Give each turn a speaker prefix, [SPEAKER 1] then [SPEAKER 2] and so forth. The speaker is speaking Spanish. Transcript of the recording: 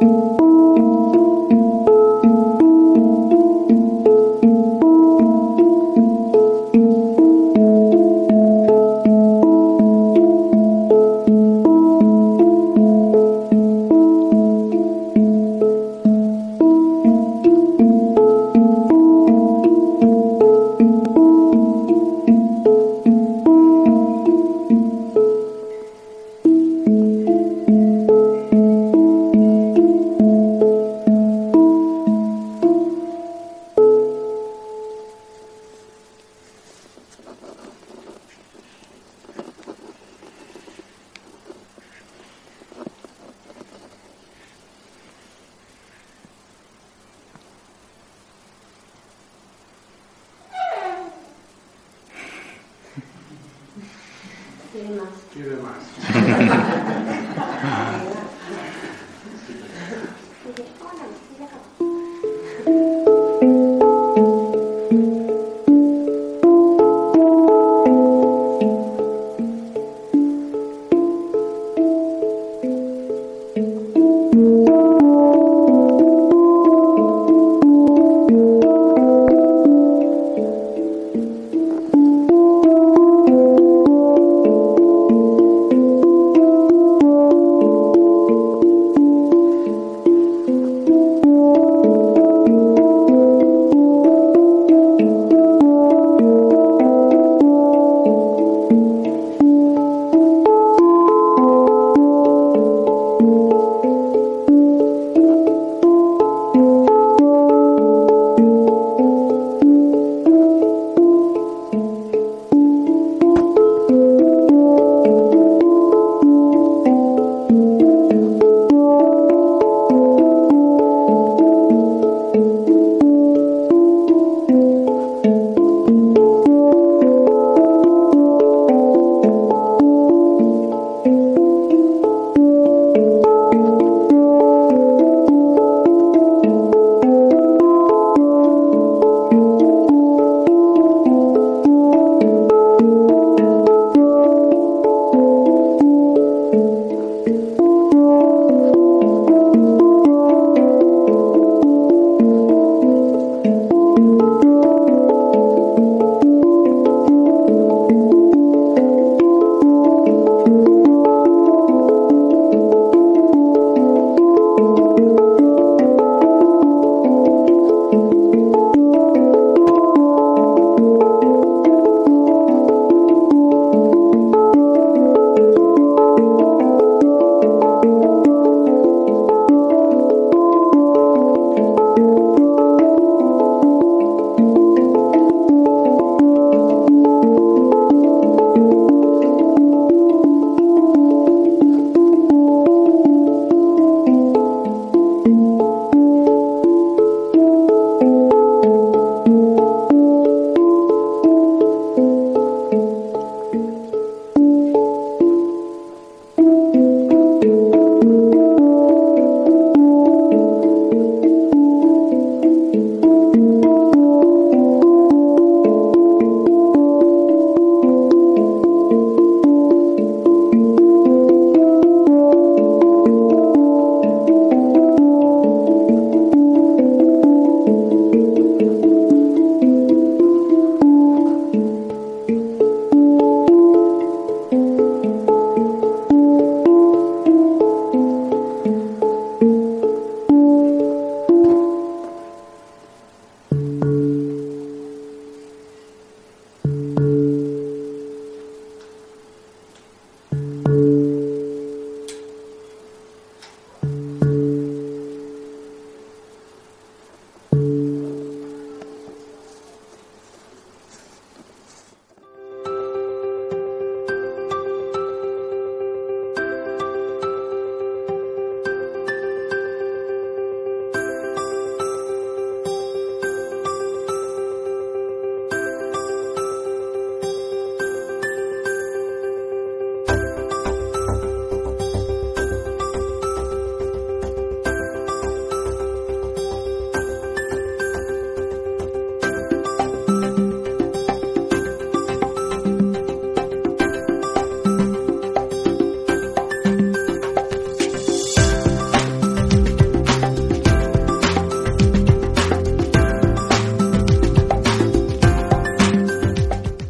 [SPEAKER 1] Música